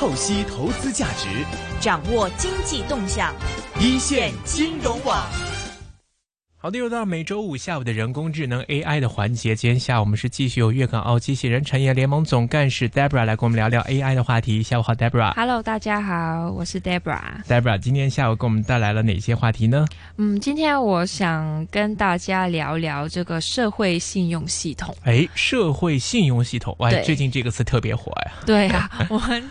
透析投资价值，掌握经济动向，一线金融网。好的，又到每周五下午的人工智能 AI 的环节。今天下午我们是继续由粤港澳机器人产业联盟总干事 Debra 来跟我们聊聊 AI 的话题。下午好，Debra。Hello，大家好，我是 Debra。Debra，今天下午给我们带来了哪些话题呢？嗯，今天我想跟大家聊聊这个社会信用系统。哎，社会信用系统，哇，最近这个词特别火呀。对啊，我们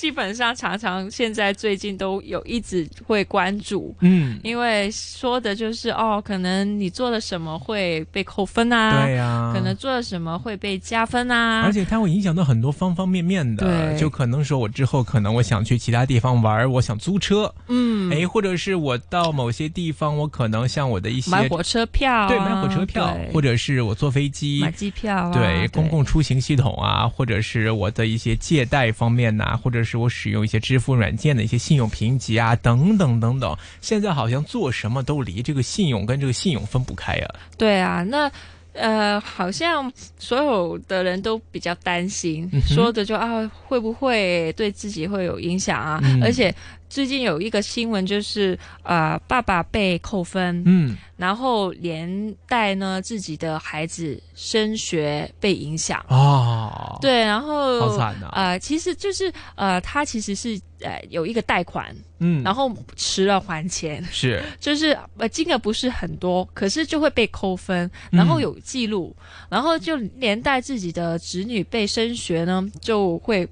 基本上常常现在最近都有一直会关注，嗯，因为说的就是哦，可能你做了什么会被扣分啊，对呀、可能做了什么会被加分啊，而且它会影响到很多方方面面的，对。就可能说我之后可能我想去其他地方玩，我想租车，嗯，哎，或者是我到某些地方，我可能像我的一些买火车票、啊，对买火车票，或者是我坐飞机买机票啊，对公共出行系统啊，或者是我的一些借贷方面呐、或者是我使用一些支付软件的一些信用评级啊，等等等等。现在好像做什么都离这个信用跟这个信用分不开啊。对啊，那呃，好像所有的人都比较担心，嗯说的就啊，会不会对自己会有影响啊？嗯而且最近有一个新闻，就是呃，爸爸被扣分，嗯，然后连带呢自己的孩子升学被影响。哦，，对，然后好惨啊。呃，其实就是呃，他其实是呃有一个贷款，嗯，然后迟了还钱，是。就是呃金额不是很多，可是就会被扣分，然后有记录，然后就连带自己的子女被升学呢，就会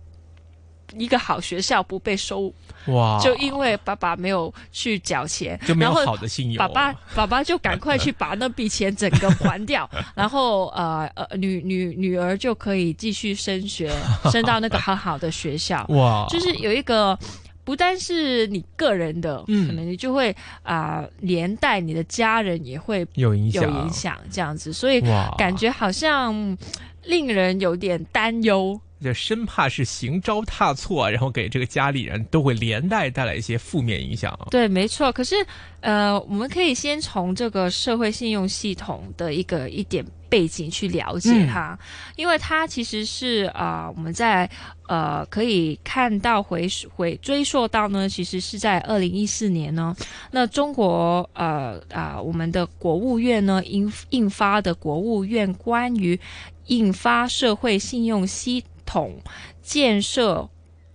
一个好学校不被收，哇，就因为爸爸没有去缴钱，就没有然后好的信用，爸爸爸爸就赶快去把那笔钱整个还掉，然后呃呃女女女儿就可以继续升学，升到那个很好的学校，哇，就是有一个。不单是你个人的，嗯。可能你就会啊、连带你的家人也会有影响，有影响，这样子，所以哇，感觉好像嗯令人有点担忧。这生怕是行招踏错，然后给这个家里人都会连带带来一些负面影响。对，没错。可是，呃，我们可以先从这个社会信用系统的一个一点背景去了解它，因为它其实是啊、呃我们在呃可以看到回回追溯到呢，其实是在二零一四年呢，那中国呃啊、我们的国务院呢印印发的国务院关于印发社会信用系统建设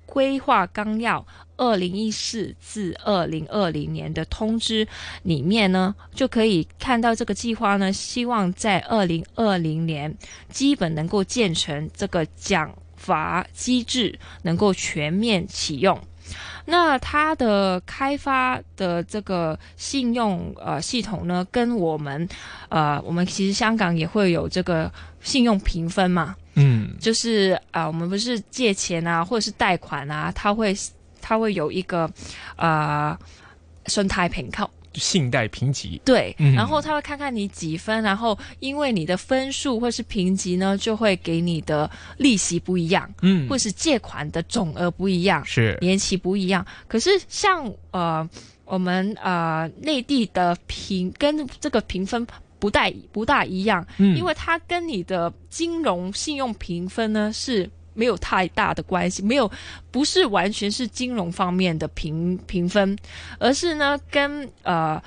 规划纲要二零一四至二零二零年的通知里面呢，就可以看到这个计划呢，希望在二零二零年基本能够建成这个奖罚机制，能够全面启用。那它的开发的这个信用呃系统呢，跟我们呃我们其实香港也会有这个信用评分嘛，嗯，就是啊、呃我们不是借钱啊，或者是贷款啊，它会它会有一个呃信贷评扣，信贷评级，对，嗯。然后他会看看你几分，然后因为你的分数或是评级呢，就会给你的利息不一样，嗯，或是借款的总额不一样，是。年期不一样。可是像呃我们呃内地的评跟这个评分。不大不大一样，嗯因为它跟你的金融信用评分呢是没有太大的关系，没有不是完全是金融方面的评评分，而是呢跟呃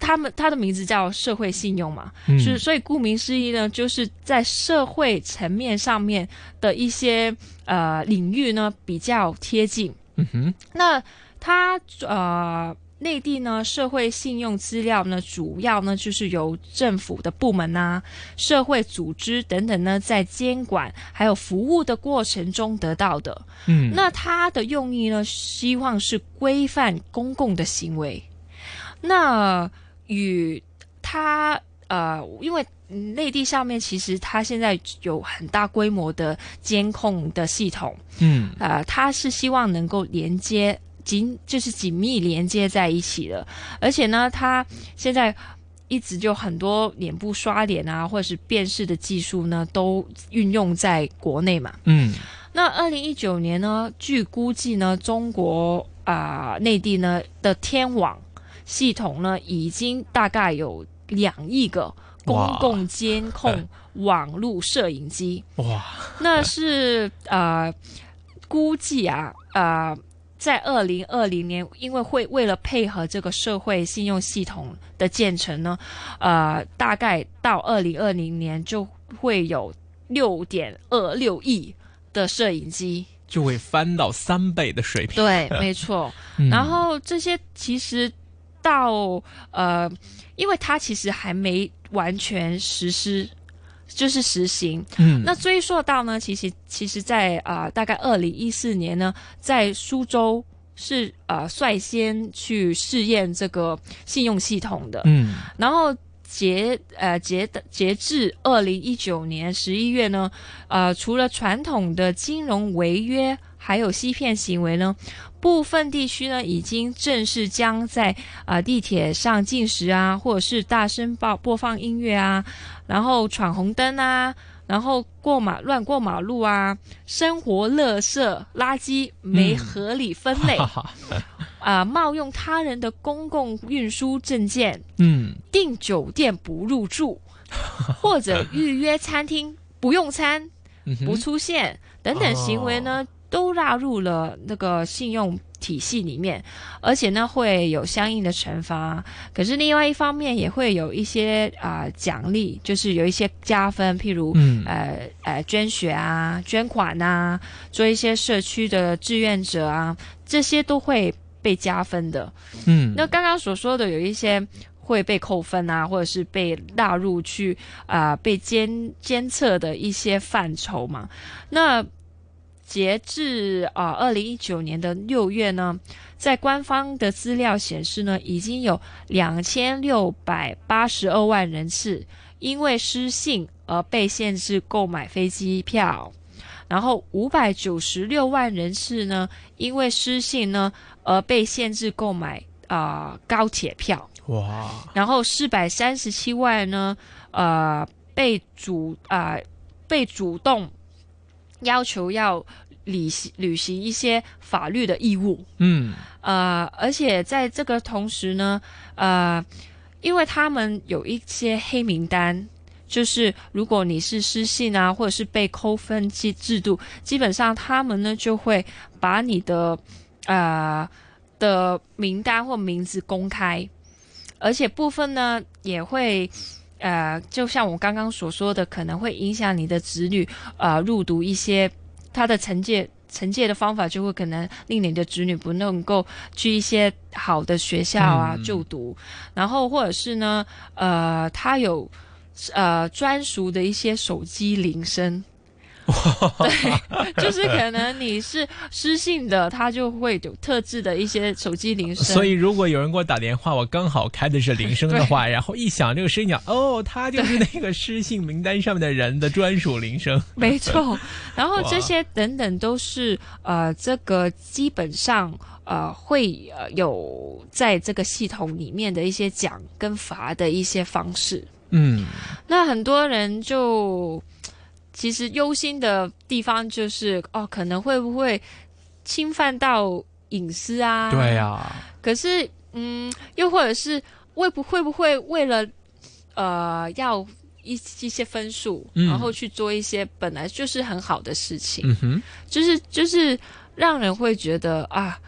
他们他的名字叫社会信用嘛，嗯是所以顾名思义呢，就是在社会层面上面的一些呃领域呢比较贴近。嗯哼，那他呃。内地呢，社会信用资料呢，主要呢就是由政府的部门啊、社会组织等等呢，在监管还有服务的过程中得到的。嗯，那它的用意呢，希望是规范公共的行为。那与它呃，因为嗯内地上面其实它现在有很大规模的监控的系统，嗯呃，它是希望能够连接紧，就是紧密连接在一起的。而且呢，它现在一直就很多脸部刷脸啊，或者是辨识的技术呢，都运用在国内嘛。嗯那二零一九年呢，据估计呢，中国啊、内地呢的天网系统呢，已经大概有两亿个公共监 控网络摄影机。哇，那是呃，估计啊，呃，在二零二零年，因为会为了配合这个社会信用系统的建成呢，呃，大概到二零二零年就会有六点二六亿的摄影机，就会翻到三倍的水平。对，没错。嗯然后这些其实到呃，因为它其实还没完全实施，就是实行。嗯，那追溯到呢，其实其实在啊、呃大概二零一四年呢，在苏州是呃率先去试验这个信用系统的，嗯然后截呃截的截至二零一九年十一月呢，呃，除了传统的金融违约还有欺骗行为呢，部分地区呢已经正式将在啊、呃地铁上进食啊，或者是大声播播放音乐啊，然后闯红灯啊。然后过马乱过马路啊，生活垃圾垃圾没合理分类啊、冒用他人的公共运输证件，嗯。订酒店不入住，或者预约餐厅不用餐、嗯不出现等等行为呢，都纳入了那个信用体系里面，而且呢会有相应的惩罚。可是另外一方面也会有一些啊、奖励，就是有一些加分，譬如。嗯呃呃，捐血啊，捐款啊，做一些社区的志愿者啊，这些都会被加分的。嗯，那刚刚所说的有一些会被扣分啊，或者是被纳入去啊、被监监测的一些范畴嘛。那截至啊二零一九年的六月呢，在官方的资料显示呢，已经有两千六百八十二万人次因为失信而被限制购买飞机票。然后五百九十六万人次呢，因为失信呢而被限制购买啊、高铁票，哇，然后四百三十七万呢，呃，被主啊、被主动要求要履行履行一些法律的义务，嗯呃，而且在这个同时呢，呃，因为他们有一些黑名单。就是如果你是失信啊，或者是被扣分制制度，基本上他们呢就会把你的呃的名单或名字公开，而且部分呢也会呃，就像我刚刚所说的，可能会影响你的子女呃入读一些他的惩戒。惩戒的方法就会可能令你的子女不能够去一些好的学校啊、嗯就读，然后或者是呢，呃，他有呃专属的一些手机铃声。对，就是可能你是失信的，他就会有特制的一些手机铃声。所以如果有人给我打电话，我刚好开的是铃声的话，然后一响这个声音，讲哦，他就是那个失信名单上面的人的专属铃声。没错，然后这些等等都是呃，这个基本上呃会呃有在这个系统里面的一些奖跟罚的一些方式。嗯那很多人就其实忧心的地方就是哦，可能会不会侵犯到隐私啊？对啊、可是，嗯，又或者是会不会不会为了呃要一一些分数，嗯然后去做一些本来就是很好的事情，嗯哼，就是就是让人会觉得啊，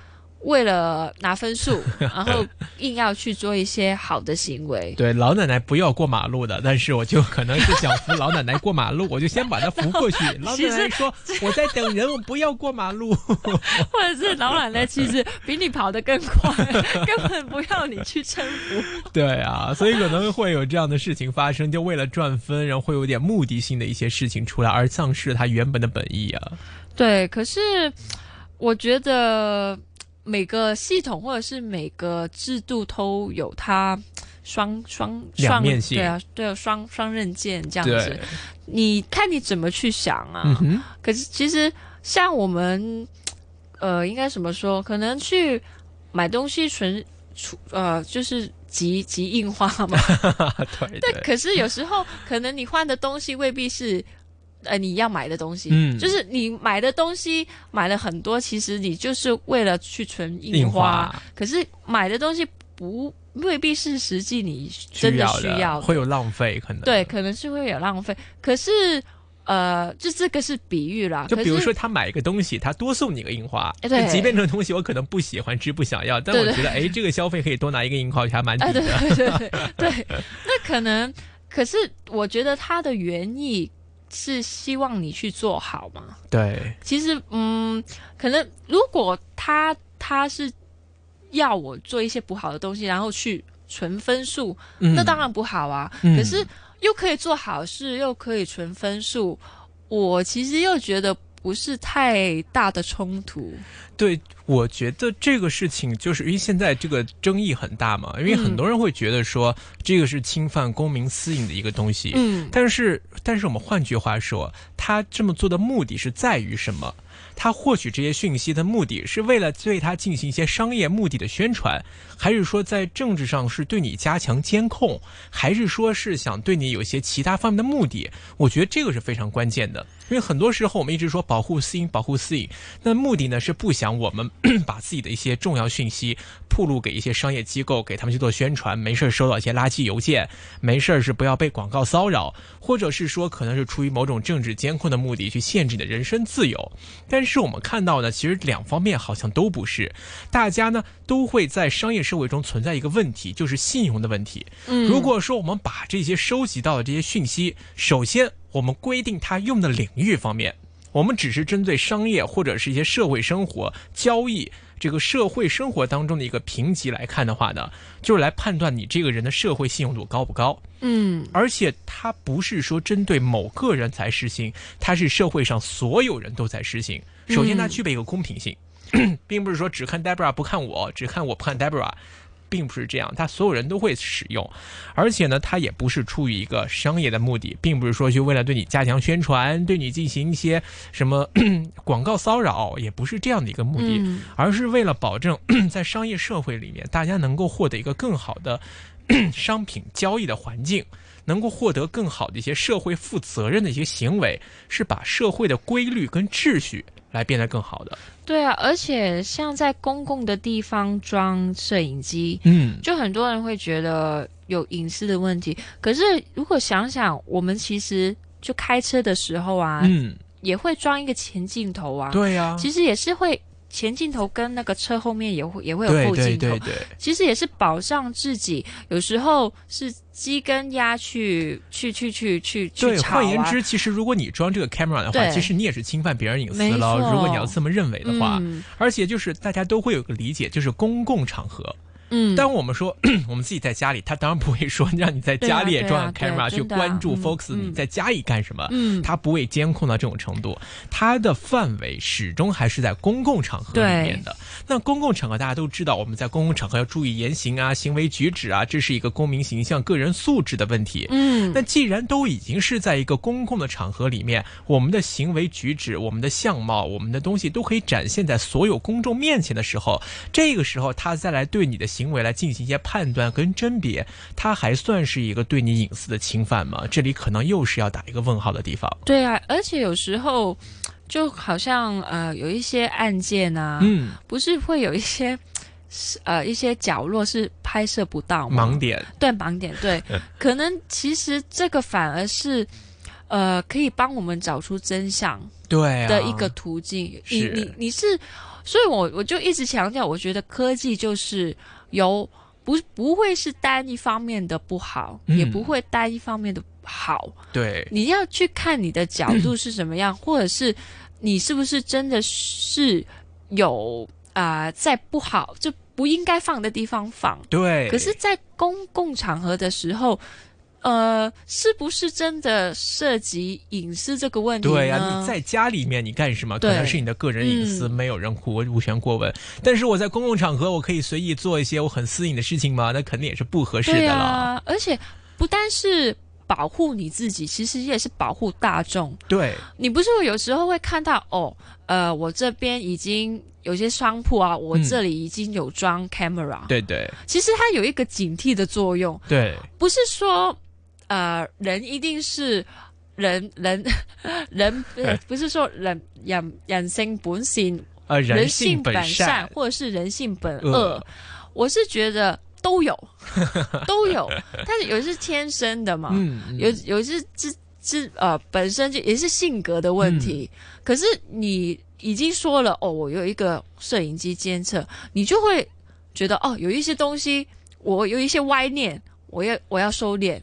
为了拿分数，然后硬要去做一些好的行为。对，老奶奶不要过马路的，但是我就可能是想扶老奶奶过马路，我就先把她扶过去。老奶奶说我在等人，我不要过马路。或者是老奶奶其实比你跑得更快，根本不要你去搀扶。对啊，所以可能会有这样的事情发生，就为了赚分，然后会有点目的性的一些事情出来，而丧失了它原本的本意啊。对，可是我觉得每个系统或者是每个制度都有它双双双面性对啊，对啊，双双刃剑这样子。，你看你怎么去想啊？嗯，可是其实像我们，呃，应该怎么说？可能去买东西纯出呃，就是集集印花嘛。对 对，可是有时候可能你换的东西未必是。呃，你要买的东西，嗯就是你买的东西买了很多，其实你就是为了去存印印花，可是买的东西不未必是实际你真的需要会有浪费可能。对，可能是会有浪费。可是呃，就这个是比喻啦。就比如说他买一个东西，他多送你个印花，哎对即便这个东西我可能不喜欢吃不想要，但我觉得哎，这个消费可以多拿一个印花，还蛮抵哎，对的。对对对 对，那可能，可是我觉得他的原意是希望你去做好嘛。对，其实，嗯，可能如果他他是要我做一些不好的东西，然后去存分数，嗯那当然不好啊。嗯可是又可以做好事，又可以存分数，我其实又觉得不是太大的冲突。对，我觉得这个事情就是因为现在这个争议很大嘛，因为很多人会觉得说这个是侵犯公民私隐的一个东西。嗯，但是，但是我们换句话说，他这么做的目的是在于什么？他获取这些讯息的目的是为了对他进行一些商业目的的宣传，还是说在政治上是对你加强监控，还是说是想对你有一些其他方面的目的？我觉得这个是非常关键的，因为很多时候我们一直说保护私隐，保护私隐，那目的呢是不想我们 把自己的一些重要讯息铺路给一些商业机构，给他们去做宣传，没事儿收到一些垃圾邮件，没事儿是不要被广告骚扰，或者是说可能是出于某种政治监控的目的去限制你的人身自由。但是我们看到呢，其实两方面好像都不是，大家呢都会在商业社会中存在一个问题，就是信用的问题。嗯如果说我们把这些收集到的这些讯息，首先我们规定它用的领域方面，我们只是针对商业或者是一些社会生活交易这个社会生活当中的一个评级来看的话呢，就是来判断你这个人的社会信用度高不高。嗯而且它不是说针对某个人才实行，它是社会上所有人都在实行。首先，它嗯具备一个公平性，并不是说只看 Debra 不看我，只看我不看 Debra，并不是这样，它所有人都会使用。而且呢，它也不是出于一个商业的目的，并不是说去为了对你加强宣传，对你进行一些什么 广告骚扰，也不是这样的一个目的。嗯而是为了保证在商业社会里面，大家能够获得一个更好的 商品交易的环境，能够获得更好的一些社会负责任的一些行为，是把社会的规律跟秩序来变得更好的。对啊，而且像在公共的地方装摄影机，嗯，就很多人会觉得有隐私的问题。可是如果想想，我们其实就开车的时候啊，嗯，也会装一个前镜头啊，对啊、其实也是会前镜头跟那个车后面也会也会有后镜头，对对对，其实也是保障自己。有时候是鸡跟鸭去去去去去去对，吵啊，换言之，其实如果你装这个 camera 的话，其实你也是侵犯别人隐私没了。如果你要这么认为的话，嗯而且就是大家都会有个理解，就是公共场合。嗯，当我们说 我们自己在家里，他当然不会说 让你在家里也装 camera 去关注嗯 focus 嗯你在家里干什么。嗯他不会监控到这种程度，他的范围始终还是在公共场合里面的。那公共场合大家都知道，我们在公共场合要注意言行啊、行为举止啊，这是一个公民形象、个人素质的问题。嗯那既然都已经是在一个公共的场合里面，我们的行为举止、我们的相貌、我们的东西都可以展现在所有公众面前的时候，这个时候他再来对你的行为来进行一些判断跟甄别，它还算是一个对你隐私的侵犯吗？这里可能又是要打一个问号的地方。对啊，而且有时候就好像呃有一些案件啊，嗯，不是会有一些呃一些角落是拍摄不到？盲点，对盲点，对，可能其实这个反而是呃可以帮我们找出真相对啊的一个途径。你你你是，所以我我就一直强调，我觉得科技就是有不不会是单一方面的不好，嗯也不会单一方面的好。对，你要去看你的角度是什么样，或者是你是不是真的是有啊、呃在不好就不应该放的地方放。对。可是，在公共场合的时候，呃，是不是真的涉及隐私这个问题？对呀、你在家里面你干什么？可对能是你的个人隐私，嗯没有人无无权过问。但是我在公共场合，我可以随意做一些我很私隐的事情吗？那肯定也是不合适的对了。啊，而且不单是保护你自己，其实也是保护大众。对，你不是有时候会看到哦，呃，我这边已经有些商铺啊，我嗯这里已经有装 camera，、对对其实它有一个警惕的作用，对不是说呃人一定是人人人、呃，不是说人人人性本善，呃，人性本善，或者是人性本恶。恶，我是觉得都有 都有，但是有的是天生的嘛，有有的是自是呃本身就也是性格的问题。可是你已经说了哦，我有一个摄影机监测，你就会觉得哦，有一些东西我有一些歪念，我要我要收敛。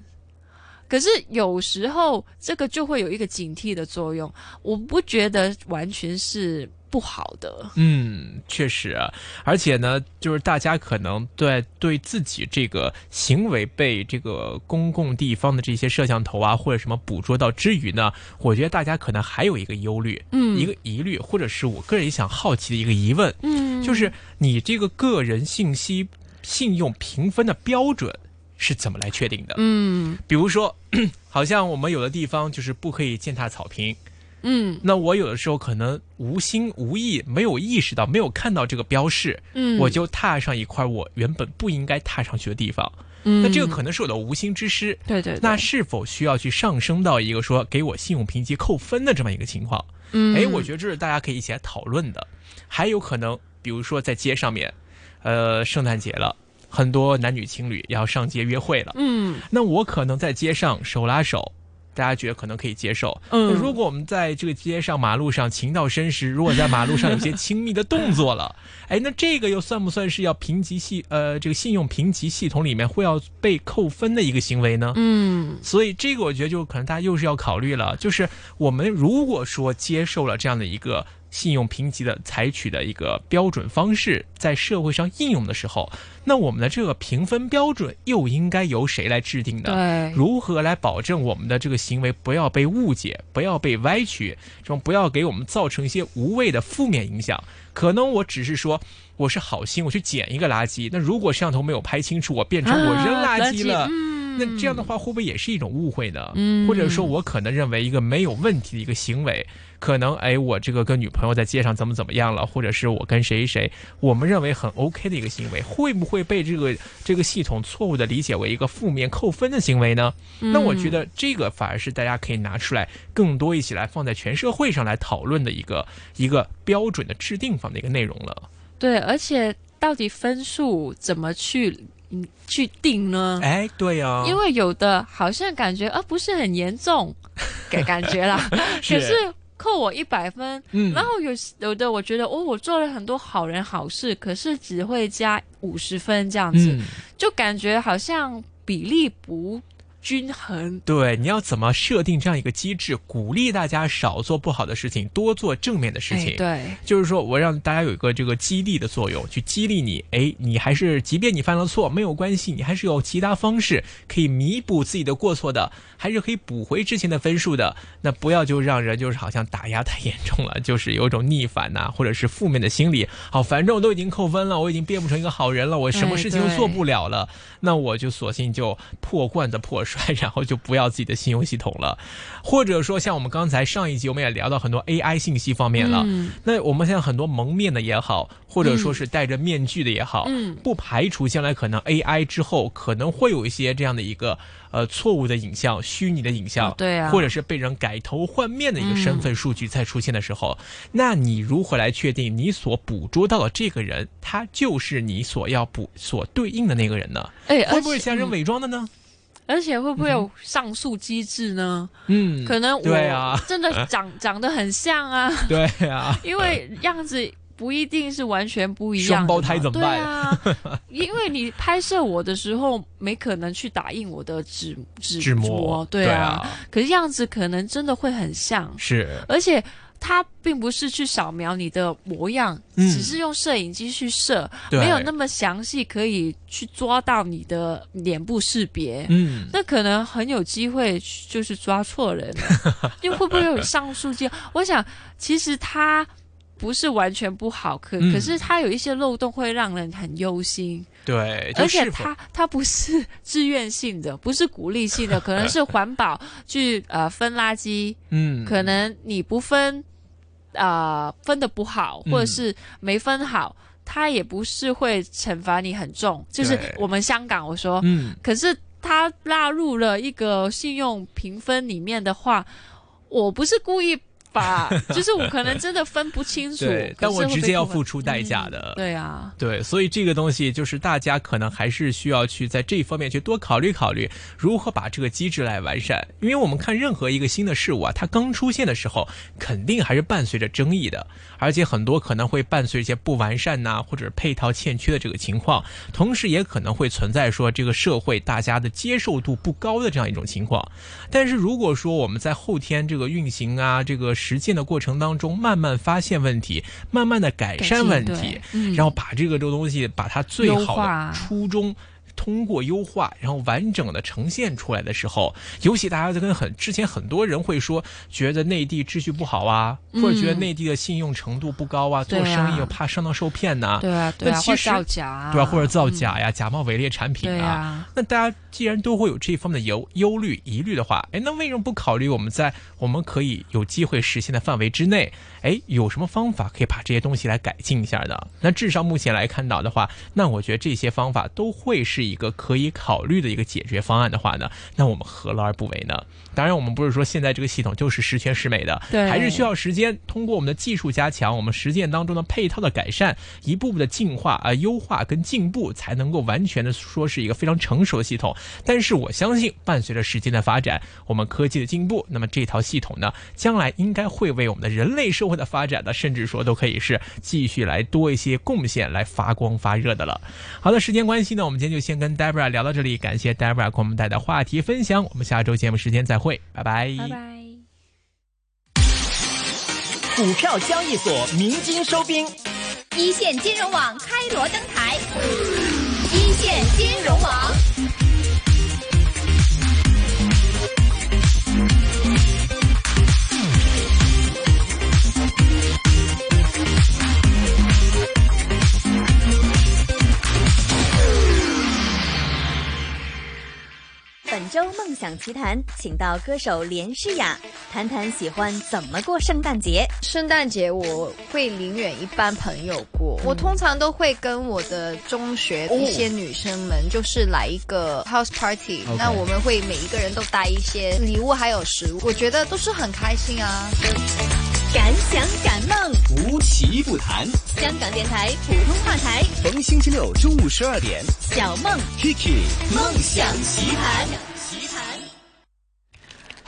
可是有时候这个就会有一个警惕的作用，我不觉得完全是不好的。嗯，确实啊，而且呢，就是大家可能对对自己这个行为被这个公共地方的这些摄像头啊或者什么捕捉到之余呢，我觉得大家可能还有一个忧虑，嗯一个疑虑，或者是我个人也想好奇的一个疑问，嗯就是你这个个人信息信用评分的标准是怎么来确定的？嗯比如说，好像我们有的地方就是不可以践踏草坪，嗯那我有的时候可能无心无意，没有意识到，没有看到这个标示，嗯，我就踏上一块我原本不应该踏上去的地方。嗯那这个可能是我的无心之失。对对，对那是否需要去上升到一个说给我信用评级扣分的这么一个情况？嗯哎，我觉得这是大家可以一起来讨论的。还有可能，比如说在街上面，呃，圣诞节了，很多男女情侣要上街约会了，嗯那我可能在街上手拉手，大家觉得可能可以接受。嗯如果我们在这个街上、马路上情到深时，如果在马路上有些亲密的动作了，哎，那这个又算不算是要评级系呃这个信用评级系统里面会要被扣分的一个行为呢？嗯所以这个我觉得就可能大家又是要考虑了，就是我们如果说接受了这样的一个信用评级的采取的一个标准方式，在社会上应用的时候，那我们的这个评分标准又应该由谁来制定呢？对，如何来保证我们的这个行为不要被误解，不要被歪曲，这种不要给我们造成一些无谓的负面影响？可能我只是说我是好心，我去捡一个垃圾，那如果摄像头没有拍清楚，我变成我扔垃圾了。嗯那这样的话，会不会也是一种误会呢？嗯或者说我可能认为一个没有问题的一个行为，可能哎，我这个跟女朋友在街上怎么怎么样了，或者是我跟谁谁，我们认为很 OK 的一个行为，会不会被这个这个系统错误的理解为一个负面扣分的行为呢？那我觉得这个反而是大家可以拿出来更多一起来放在全社会上来讨论的一个一个标准的制定方的一个内容了。对，而且到底分数怎么去嗯去定呢？哎，对哦、因为有的好像感觉啊不是很严重，感 感觉啦，是。可是扣我一百分，嗯。然后有有的我觉得哦我做了很多好人好事，可是只会加五十分这样子，嗯，就感觉好像比例不均衡。对，你要怎么设定这样一个机制，鼓励大家少做不好的事情，多做正面的事情？哎对，就是说我让大家有一个这个激励的作用，去激励你。哎，你还是即便你犯了错没有关系，你还是有其他方式可以弥补自己的过错的，还是可以补回之前的分数的。那不要就让人就是好像打压太严重了，就是有一种逆反呐、或者是负面的心理。好，反正我都已经扣分了，我已经变不成一个好人了，我什么哎事情都做不了了，那我就索性就破罐子破摔，然后就不要自己的信用系统了。或者说，像我们刚才上一集我们也聊到很多 AI 信息方面了。嗯那我们现在很多蒙面的也好，或者说是戴着面具的也好，嗯不排除将来可能 AI 之后可能会有一些这样的一个呃错误的影像、虚拟的影像，哦对啊或者是被人改头换面的一个身份数据在出现的时候，嗯那你如何来确定你所捕捉到的这个人，他就是你所要捕所对应的那个人呢？哎，会不会像人伪装的呢？而且会不会有上诉机制呢？嗯，可能对啊。我真的长 长得很像啊，对啊，因为样子不一定是完全不一样。双胞胎怎么办对啊，因为你拍摄我的时候，没可能去打印我的纸纸纸模，对啊。啊，可是样子可能真的会很像，是，而且它并不是去扫描你的模样，嗯。只是用摄影机去摄，没有那么详细，可以去抓到你的脸部识别。嗯，那可能很有机会就是抓错人了，又会不会有上诉机？我想其实它不是完全不好，可、嗯。可是它有一些漏洞会让人很忧心，对，而且它它不是自愿性的，不是鼓励性的，可能是环保去呃分垃圾，嗯，可能你不分，呃分的不好，嗯。或者是没分好。他也不是会惩罚你很重，就是我们香港我说，嗯，可是他纳入了一个信用评分里面的话，我不是故意吧？就是我可能真的分不清楚，但我直接要付出代价的。对啊，对，所以这个东西就是大家可能还是需要去在这一方面去多考虑考虑，如何把这个机制来完善。因为我们看任何一个新的事物啊，它刚出现的时候，肯定还是伴随着争议的，而且很多可能会伴随一些不完善呐，或者配套欠缺的这个情况，同时也可能会存在说这个社会大家的接受度不高的这样一种情况。但是如果说我们在后天这个运行啊，这个实践的过程当中，慢慢发现问题，慢慢的改善问题，然后把这个这个东西把它最好的初衷。通过优化，然后完整的呈现出来的时候，尤其大家在跟很之前很多人会说，觉得内地秩序不好啊，或者觉得内地的信用程度不高啊，做生意又怕上当受骗呐，对啊，那其实造假，对啊，或者造假呀，假冒伪劣产品啊，那大家既然都会有这方面的忧忧虑疑虑的话，哎，那为什么不考虑我们在我们可以有机会实现的范围之内，哎，有什么方法可以把这些东西来改进一下的？那至少目前来看到的话，那我觉得这些方法都会是。一个可以考虑的一个解决方案的话呢，那我们何乐而不为呢？当然，我们不是说现在这个系统就是十全十美的，对，还是需要时间。通过我们的技术加强，我们实践当中的配套的改善，一步步的进化啊、优化跟进步，才能够完全的说是一个非常成熟的系统。但是我相信，伴随着时间的发展，我们科技的进步，那么这套系统呢，将来应该会为我们的人类社会的发展呢，甚至说都可以是继续来多一些贡献，来发光发热的了。好的，时间关系呢，我们今天就先跟 Debra 聊到这里，感谢 Debra 给我们带来话题分享。我们下周节目时间再会，拜拜。拜拜。股票交易所鸣金收兵，一线金融网开锣登台，一线金融网。本周梦想奇谈，请到歌手连诗雅谈谈喜欢怎么过圣诞节。圣诞节我会宁愿一般朋友过，我通常都会跟我的中学一些女生们，就是来一个 house party。那我们会每一个人都带一些礼物，还有食物，我觉得都是很开心啊。敢想敢梦，无奇不谈。香港电台普通话台，逢星期六中午十二点，小梦 Kiki 梦想奇谈。奇谈。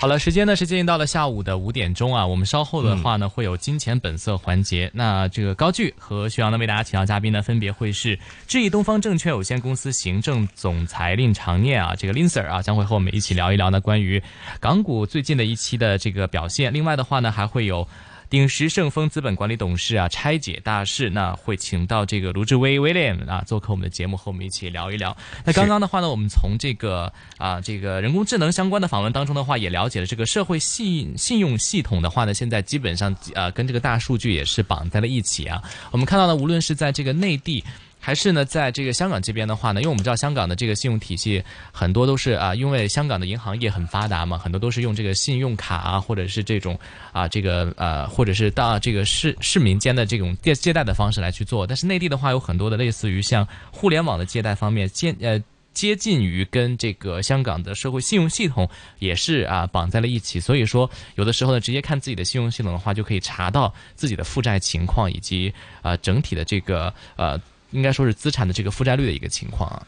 好了，时间呢是进行到了下午的五点钟啊。我们稍后的话呢会有金钱本色环节。那这个高聚和徐阳呢为大家请到嘉宾呢，分别会是智易东方证券有限公司行政总裁令长念啊，这个林 Sir 啊将会和我们一起聊一聊呢关于港股最近的一期的这个表现。另外的话呢还会有。鼎石盛丰资本管理董事啊，拆解大事，那会请到这个卢志威 William 啊做客我们的节目，和我们一起聊一聊。那刚刚的话呢，我们从这个啊这个人工智能相关的访问当中的话，也了解了这个社会信信用系统的话呢，现在基本上呃跟这个大数据也是绑在了一起啊。我们看到呢，无论是在这个内地。还是呢，在这个香港这边的话呢，因为我们知道香港的这个信用体系很多都是啊，因为香港的银行业很发达嘛，很多都是用这个信用卡啊，或者是这种啊，这个呃，或者是到这个市市民间的这种借借贷的方式来去做。但是内地的话，有很多的类似于像互联网的借贷方面，接呃接近于跟这个香港的社会信用系统也是啊绑在了一起。所以说，有的时候呢，直接看自己的信用系统的话，就可以查到自己的负债情况以及啊整体的这个呃。应该说是资产的这个负债率的一个情况啊，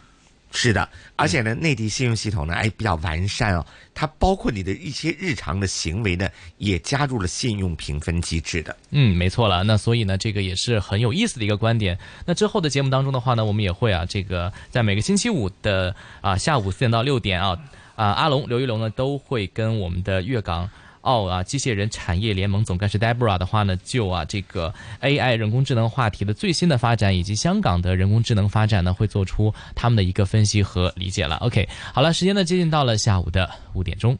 是的，而且呢，内地信用系统呢，哎，比较完善哦，它包括你的一些日常的行为呢，也加入了信用评分机制的。嗯，没错了，那所以呢，这个也是很有意思的一个观点。那之后的节目当中的话呢，我们也会啊，这个在每个星期五的啊下午四点到六点啊，啊阿龙刘一龙呢都会跟我们的粤港。澳啊，机械人产业联盟总干事 Deborah 的话呢，就啊这个 AI 人工智能话题的最新的发展，以及香港的人工智能发展呢，会做出他们的一个分析和理解了。OK，好了，时间呢接近到了下午的五点钟。